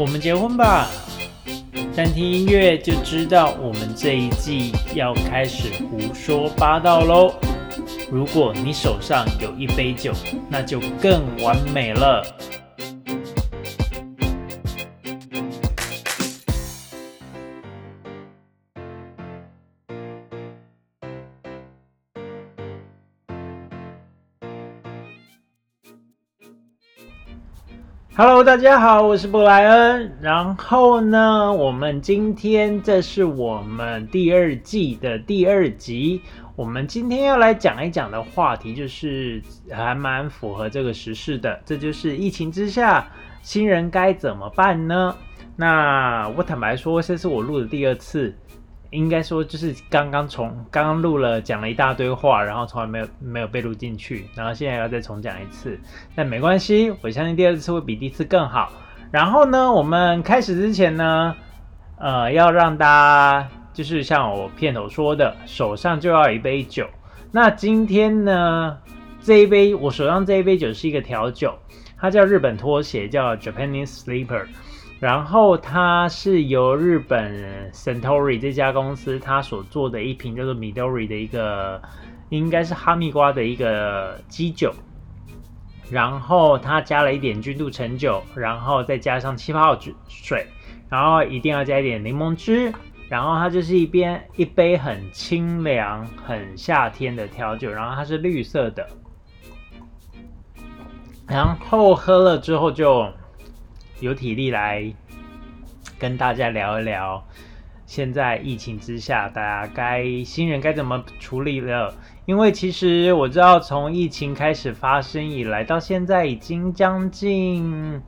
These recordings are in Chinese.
我们结婚吧！但听音乐就知道我们这一季要开始胡说八道喽。如果你手上有一杯酒，那就更完美了。Hello，大家好，我是布莱恩。然后呢，我们今天这是我们第二季的第二集。我们今天要来讲一讲的话题，就是还蛮符合这个时事的，这就是疫情之下新人该怎么办呢？那我坦白说，这是我录的第二次。应该说就是刚刚从刚刚录了讲了一大堆话，然后从来没有没有被录进去，然后现在要再重讲一次，但没关系，我相信第二次会比第一次更好。然后呢，我们开始之前呢，呃，要让大家就是像我片头说的，手上就要一杯酒。那今天呢，这一杯我手上这一杯酒是一个调酒，它叫日本拖鞋，叫 Japanese Sleeper。然后它是由日本 Centori 这家公司它所做的一瓶叫做 Midori 的一个，应该是哈密瓜的一个基酒，然后它加了一点君度橙酒，然后再加上气泡水，然后一定要加一点柠檬汁，然后它就是一边一杯很清凉、很夏天的调酒，然后它是绿色的，然后喝了之后就。有体力来跟大家聊一聊，现在疫情之下，大家该新人该怎么处理了？因为其实我知道，从疫情开始发生以来，到现在已经将近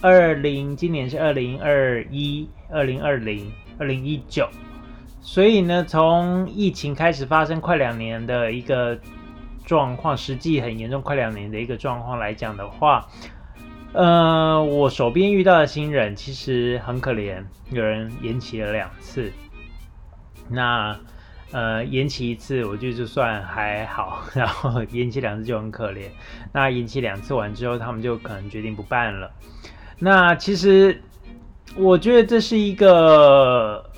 二零，今年是二零二一、二零二零、二零一九，所以呢，从疫情开始发生快两年的一个状况，实际很严重，快两年的一个状况来讲的话。呃，我手边遇到的新人其实很可怜，有人延期了两次。那呃，延期一次我觉得就算还好，然后延期两次就很可怜。那延期两次完之后，他们就可能决定不办了。那其实我觉得这是一个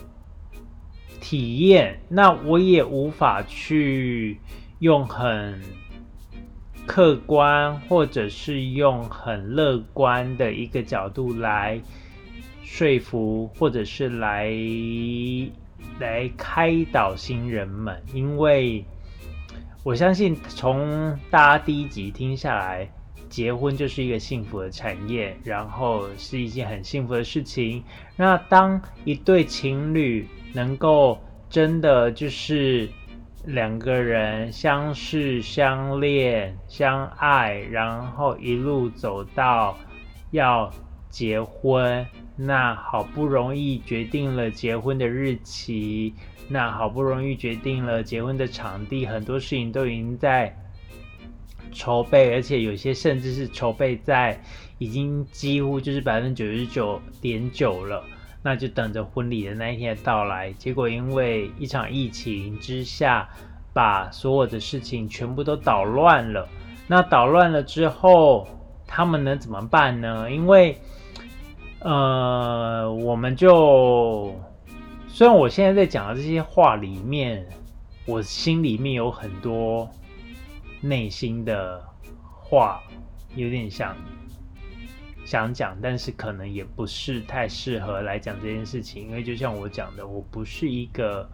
体验，那我也无法去用很。客观，或者是用很乐观的一个角度来说服，或者是来来开导新人们，因为我相信从大家第一集听下来，结婚就是一个幸福的产业，然后是一件很幸福的事情。那当一对情侣能够真的就是。两个人相识、相恋、相爱，然后一路走到要结婚，那好不容易决定了结婚的日期，那好不容易决定了结婚的场地，很多事情都已经在筹备，而且有些甚至是筹备在已经几乎就是百分之九十九点九了。那就等着婚礼的那一天的到来。结果因为一场疫情之下，把所有的事情全部都捣乱了。那捣乱了之后，他们能怎么办呢？因为，呃，我们就虽然我现在在讲的这些话里面，我心里面有很多内心的话，有点想。想讲，但是可能也不是太适合来讲这件事情，因为就像我讲的，我不是一个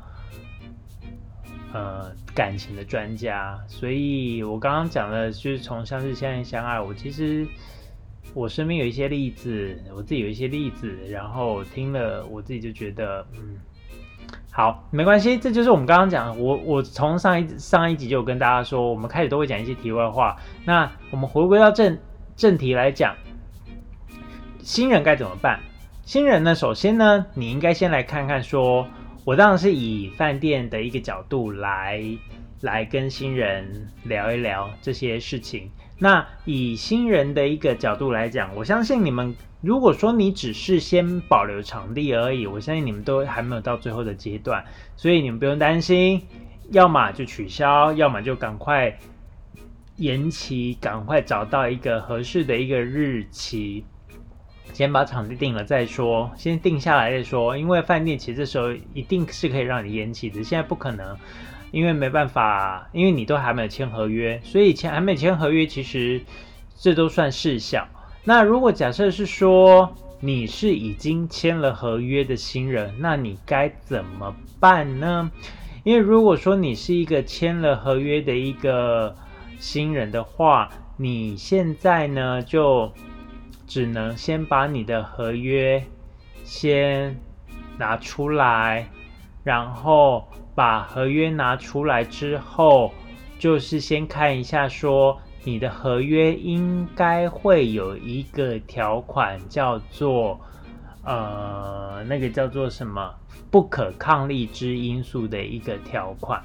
呃感情的专家，所以我刚刚讲的就是从相识、相恋、相爱，我其实我身边有一些例子，我自己有一些例子，然后听了我自己就觉得，嗯，好，没关系，这就是我们刚刚讲，我我从上一上一集就有跟大家说，我们开始都会讲一些题外话，那我们回归到正正题来讲。新人该怎么办？新人呢？首先呢，你应该先来看看，说我当然是以饭店的一个角度来来跟新人聊一聊这些事情。那以新人的一个角度来讲，我相信你们，如果说你只是先保留场地而已，我相信你们都还没有到最后的阶段，所以你们不用担心，要么就取消，要么就赶快延期，赶快找到一个合适的一个日期。先把场地定了再说，先定下来再说。因为饭店其实这时候一定是可以让你延期的，现在不可能，因为没办法，因为你都还没有签合约，所以签还没签合约，其实这都算事小。那如果假设是说你是已经签了合约的新人，那你该怎么办呢？因为如果说你是一个签了合约的一个新人的话，你现在呢就。只能先把你的合约先拿出来，然后把合约拿出来之后，就是先看一下，说你的合约应该会有一个条款叫做，呃，那个叫做什么不可抗力之因素的一个条款。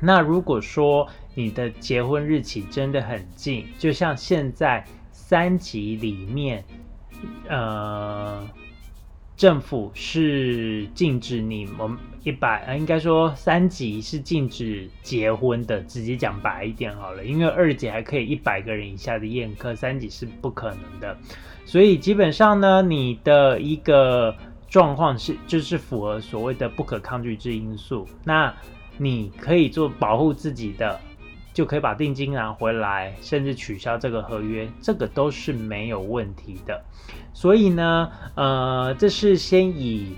那如果说你的结婚日期真的很近，就像现在。三级里面，呃，政府是禁止你们一百，应该说三级是禁止结婚的。直接讲白一点好了，因为二级还可以一百个人以下的宴客，三级是不可能的。所以基本上呢，你的一个状况是就是符合所谓的不可抗拒之因素，那你可以做保护自己的。就可以把定金拿回来，甚至取消这个合约，这个都是没有问题的。所以呢，呃，这是先以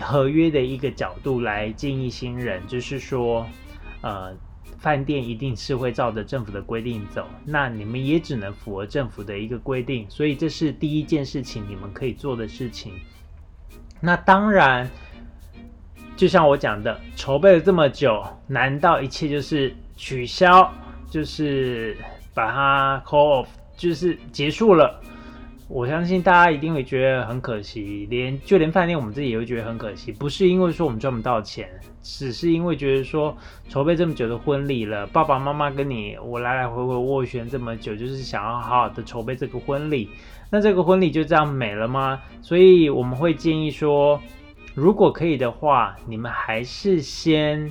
合约的一个角度来建议新人，就是说，呃，饭店一定是会照着政府的规定走，那你们也只能符合政府的一个规定。所以这是第一件事情你们可以做的事情。那当然，就像我讲的，筹备了这么久，难道一切就是？取消就是把它 call off，就是结束了。我相信大家一定会觉得很可惜，连就连饭店我们自己也会觉得很可惜。不是因为说我们赚不到钱，只是因为觉得说筹备这么久的婚礼了，爸爸妈妈跟你我来来回回斡旋这么久，就是想要好好的筹备这个婚礼。那这个婚礼就这样没了吗？所以我们会建议说，如果可以的话，你们还是先。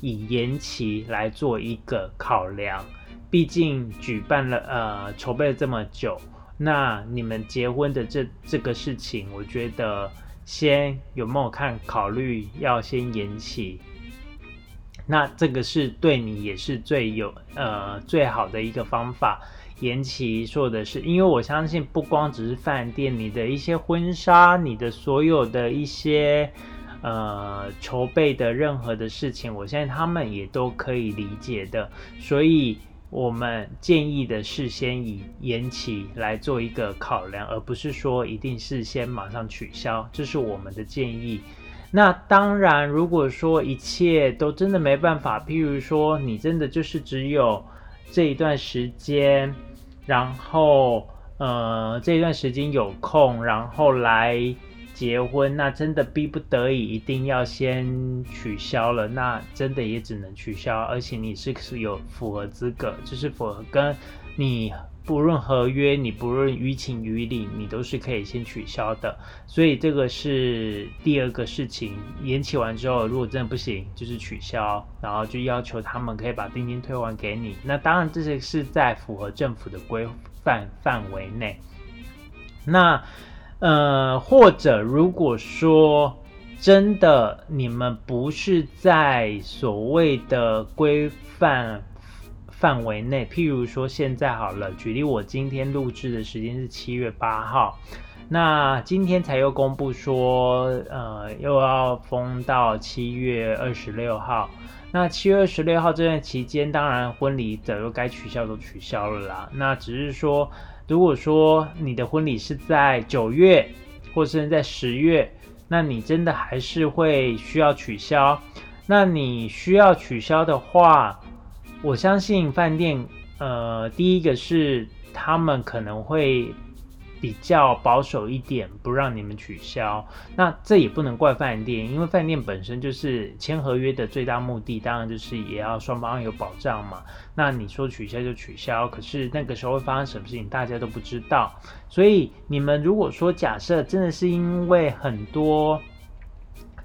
以延期来做一个考量，毕竟举办了呃筹备了这么久，那你们结婚的这这个事情，我觉得先有没有看考虑要先延期，那这个是对你也是最有呃最好的一个方法，延期做的是，因为我相信不光只是饭店，你的一些婚纱，你的所有的一些。呃，筹备的任何的事情，我相信他们也都可以理解的，所以我们建议的是先以延期来做一个考量，而不是说一定是先马上取消，这是我们的建议。那当然，如果说一切都真的没办法，譬如说你真的就是只有这一段时间，然后呃这一段时间有空，然后来。结婚那真的逼不得已，一定要先取消了，那真的也只能取消。而且你是有符合资格，就是符合跟你不论合约，你不论于情于理，你都是可以先取消的。所以这个是第二个事情，延期完之后，如果真的不行，就是取消，然后就要求他们可以把定金退还给你。那当然这些是在符合政府的规范范围内。那。呃，或者如果说真的你们不是在所谓的规范范围内，譬如说现在好了，举例我今天录制的时间是七月八号，那今天才又公布说，呃，又要封到七月二十六号，那七月二十六号这段期间，当然婚礼早就该取消都取消了啦，那只是说。如果说你的婚礼是在九月，或是在十月，那你真的还是会需要取消。那你需要取消的话，我相信饭店，呃，第一个是他们可能会。比较保守一点，不让你们取消。那这也不能怪饭店，因为饭店本身就是签合约的最大目的，当然就是也要双方有保障嘛。那你说取消就取消，可是那个时候会发生什么事情，大家都不知道。所以你们如果说假设真的是因为很多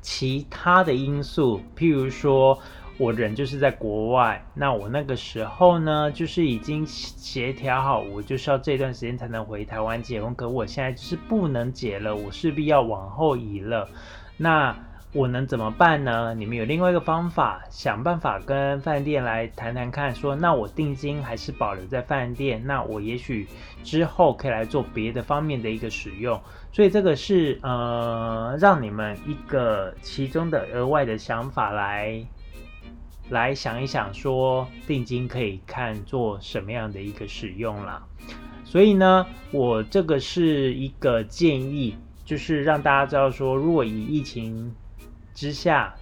其他的因素，譬如说我人就是在国外，那我那个时候呢，就是已经协调好，我就是要这段时间才能回台湾结婚，可我现在是不能结了，我势必要往后移了。那我能怎么办呢？你们有另外一个方法，想办法跟饭店来谈谈看，说那我定金还是保留在饭店，那我也许之后可以来做别的方面的一个使用。所以这个是呃，让你们一个其中的额外的想法来。来想一想，说定金可以看做什么样的一个使用啦。所以呢，我这个是一个建议，就是让大家知道说，如果以疫情之下，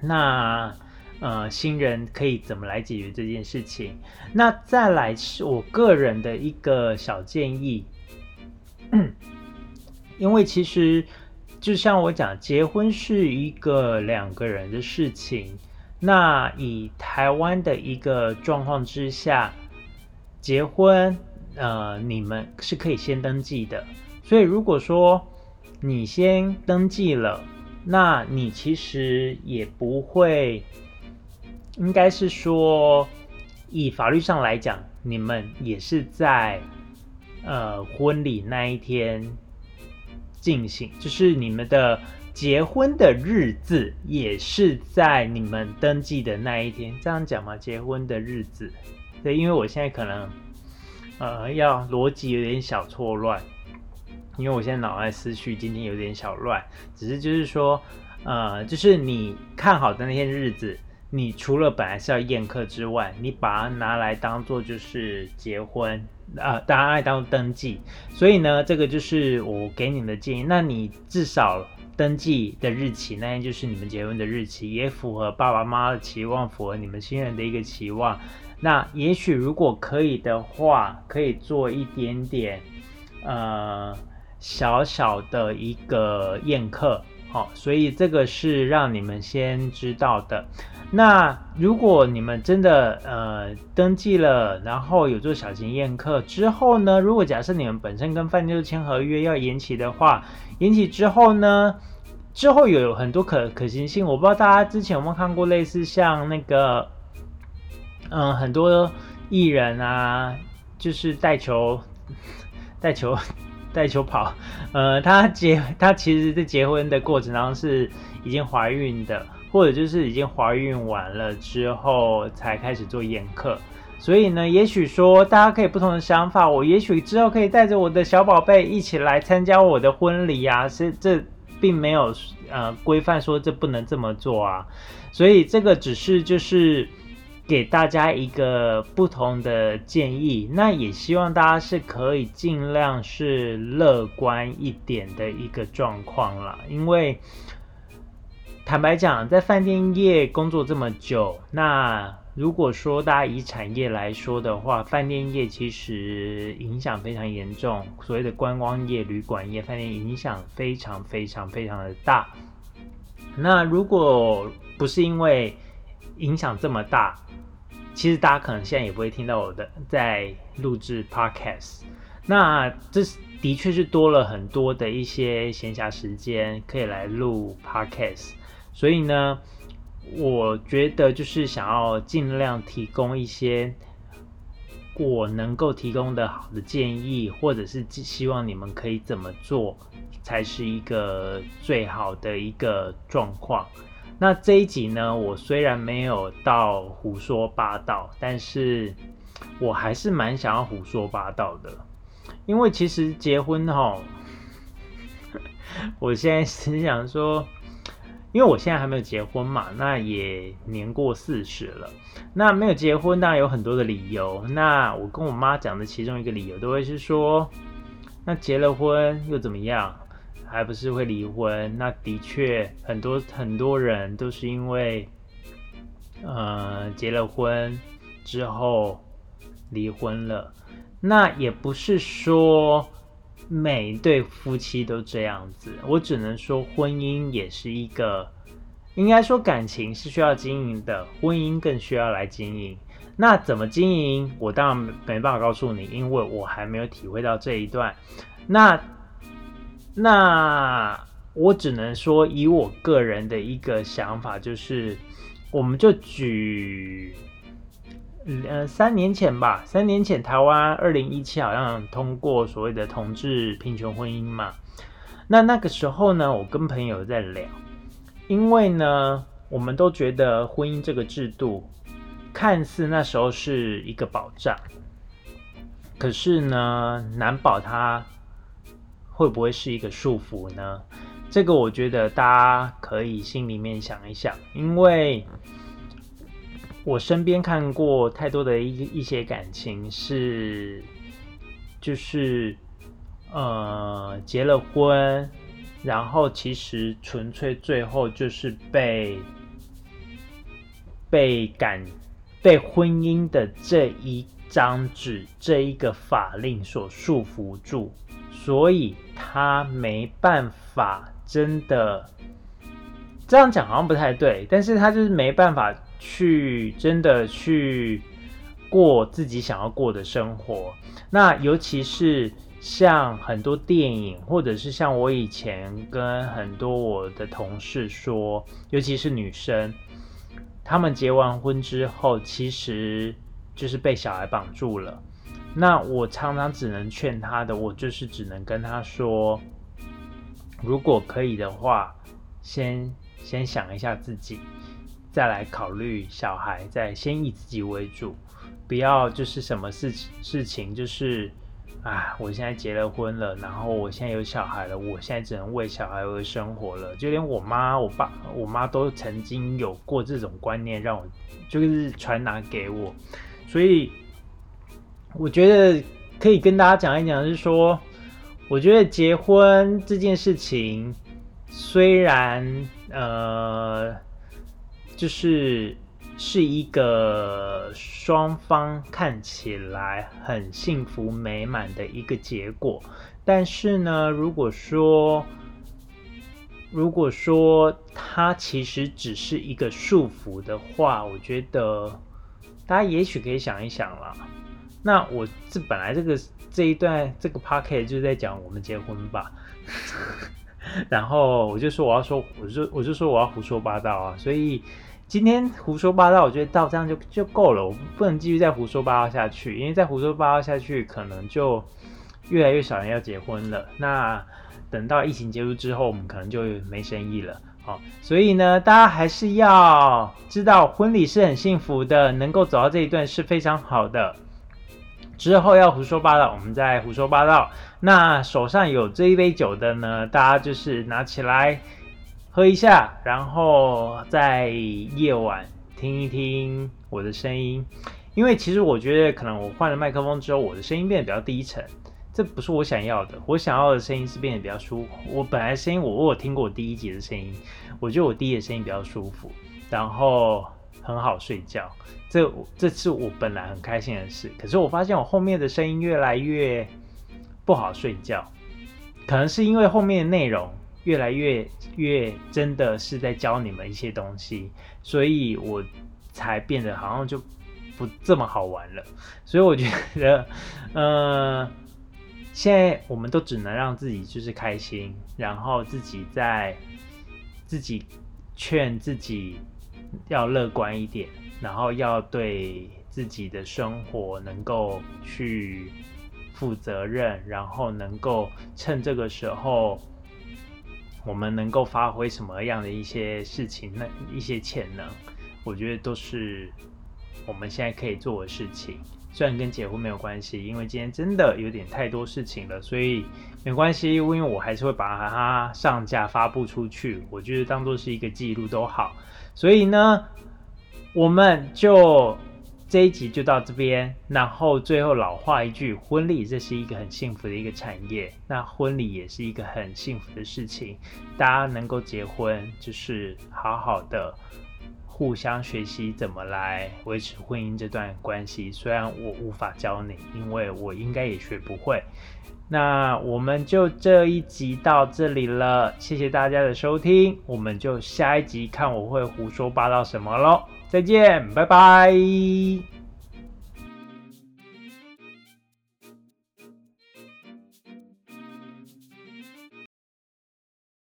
那呃新人可以怎么来解决这件事情。那再来是我个人的一个小建议，因为其实就像我讲，结婚是一个两个人的事情。那以台湾的一个状况之下，结婚，呃，你们是可以先登记的。所以如果说你先登记了，那你其实也不会，应该是说，以法律上来讲，你们也是在呃婚礼那一天进行，就是你们的。结婚的日子也是在你们登记的那一天，这样讲吗？结婚的日子，对，因为我现在可能，呃，要逻辑有点小错乱，因为我现在脑袋思绪今天有点小乱，只是就是说，呃，就是你看好的那天日子，你除了本来是要宴客之外，你把它拿来当做就是结婚，啊，大家爱当登记，所以呢，这个就是我给你们的建议，那你至少。登记的日期，那天就是你们结婚的日期，也符合爸爸妈妈的期望，符合你们新人的一个期望。那也许如果可以的话，可以做一点点，呃，小小的一个宴客，好，所以这个是让你们先知道的。那如果你们真的呃登记了，然后有做小型宴客之后呢，如果假设你们本身跟饭店签合约要延期的话，引起之后呢，之后有很多可可行性，我不知道大家之前有没有看过类似像那个，嗯，很多艺人啊，就是带球、带球、带球跑，呃，他结他其实在结婚的过程当中是已经怀孕的，或者就是已经怀孕完了之后才开始做宴客。所以呢，也许说大家可以不同的想法，我也许之后可以带着我的小宝贝一起来参加我的婚礼啊，是这并没有呃规范说这不能这么做啊，所以这个只是就是给大家一个不同的建议，那也希望大家是可以尽量是乐观一点的一个状况啦，因为坦白讲，在饭店业工作这么久，那。如果说大家以产业来说的话，饭店业其实影响非常严重。所谓的观光业、旅馆业、饭店影响非常非常非常的大。那如果不是因为影响这么大，其实大家可能现在也不会听到我的在录制 podcast。那这的确是多了很多的一些闲暇时间可以来录 podcast。所以呢。我觉得就是想要尽量提供一些我能够提供的好的建议，或者是希望你们可以怎么做才是一个最好的一个状况。那这一集呢，我虽然没有到胡说八道，但是我还是蛮想要胡说八道的，因为其实结婚哈，我现在是想说。因为我现在还没有结婚嘛，那也年过四十了。那没有结婚当然有很多的理由。那我跟我妈讲的其中一个理由，都会是说，那结了婚又怎么样？还不是会离婚？那的确，很多很多人都是因为，呃，结了婚之后离婚了。那也不是说。每一对夫妻都这样子，我只能说婚姻也是一个，应该说感情是需要经营的，婚姻更需要来经营。那怎么经营，我当然没办法告诉你，因为我还没有体会到这一段。那那我只能说，以我个人的一个想法，就是我们就举，呃，三年前吧，三年前台湾二零一七好像通过所谓的同志平权婚姻嘛。那那个时候呢，我跟朋友在聊，因为呢，我们都觉得婚姻这个制度看似那时候是一个保障，可是呢，难保它会不会是一个束缚呢？这个我觉得大家可以心里面想一想，因为我身边看过太多的一一些感情是，就是呃结了婚，然后其实纯粹最后就是被被感被婚姻的这一张纸这一个法令所束缚住，所以他没办法。真的这样讲好像不太对，但是他就是没办法去真的去过自己想要过的生活。那尤其是像很多电影，或者是像我以前跟很多我的同事说，尤其是女生，她们结完婚之后，其实就是被小孩绑住了。那我常常只能劝他的，我就是只能跟他说。如果可以的话，先先想一下自己，再来考虑小孩，再先以自己为主，不要就是什么事情事情就是，啊，我现在结了婚了，然后我现在有小孩了，我现在只能为小孩而生活了。就连我妈、我爸、我妈都曾经有过这种观念，让我就是传达给我，所以我觉得可以跟大家讲一讲，是说。我觉得结婚这件事情，虽然呃，就是是一个双方看起来很幸福美满的一个结果，但是呢，如果说如果说它其实只是一个束缚的话，我觉得大家也许可以想一想啦。那我这本来这个。这一段这个 p o c k e t 就在讲我们结婚吧，然后我就说我要说，我就我就说我要胡说八道啊，所以今天胡说八道，我觉得到这样就就够了，我不能继续再胡说八道下去，因为再胡说八道下去，可能就越来越少人要结婚了。那等到疫情结束之后，我们可能就没生意了。好，所以呢，大家还是要知道，婚礼是很幸福的，能够走到这一段是非常好的。之后要胡说八道，我们再胡说八道。那手上有这一杯酒的呢，大家就是拿起来喝一下，然后在夜晚听一听我的声音。因为其实我觉得，可能我换了麦克风之后，我的声音变得比较低沉，这不是我想要的。我想要的声音是变得比较舒服。我本来声音，我我听过我第一集的声音，我觉得我第一的声音比较舒服，然后很好睡觉。这这是我本来很开心的事，可是我发现我后面的声音越来越不好睡觉，可能是因为后面的内容越来越越真的是在教你们一些东西，所以我才变得好像就不这么好玩了。所以我觉得，呃，现在我们都只能让自己就是开心，然后自己在自己劝自己要乐观一点。然后要对自己的生活能够去负责任，然后能够趁这个时候，我们能够发挥什么样的一些事情，那一些潜能，我觉得都是我们现在可以做的事情。虽然跟结婚没有关系，因为今天真的有点太多事情了，所以没关系，因为我还是会把它上架发布出去，我觉得当做是一个记录都好。所以呢。我们就这一集就到这边，然后最后老话一句，婚礼这是一个很幸福的一个产业，那婚礼也是一个很幸福的事情，大家能够结婚，就是好好的互相学习怎么来维持婚姻这段关系。虽然我无法教你，因为我应该也学不会。那我们就这一集到这里了，谢谢大家的收听，我们就下一集看我会胡说八道什么喽。再见，拜拜。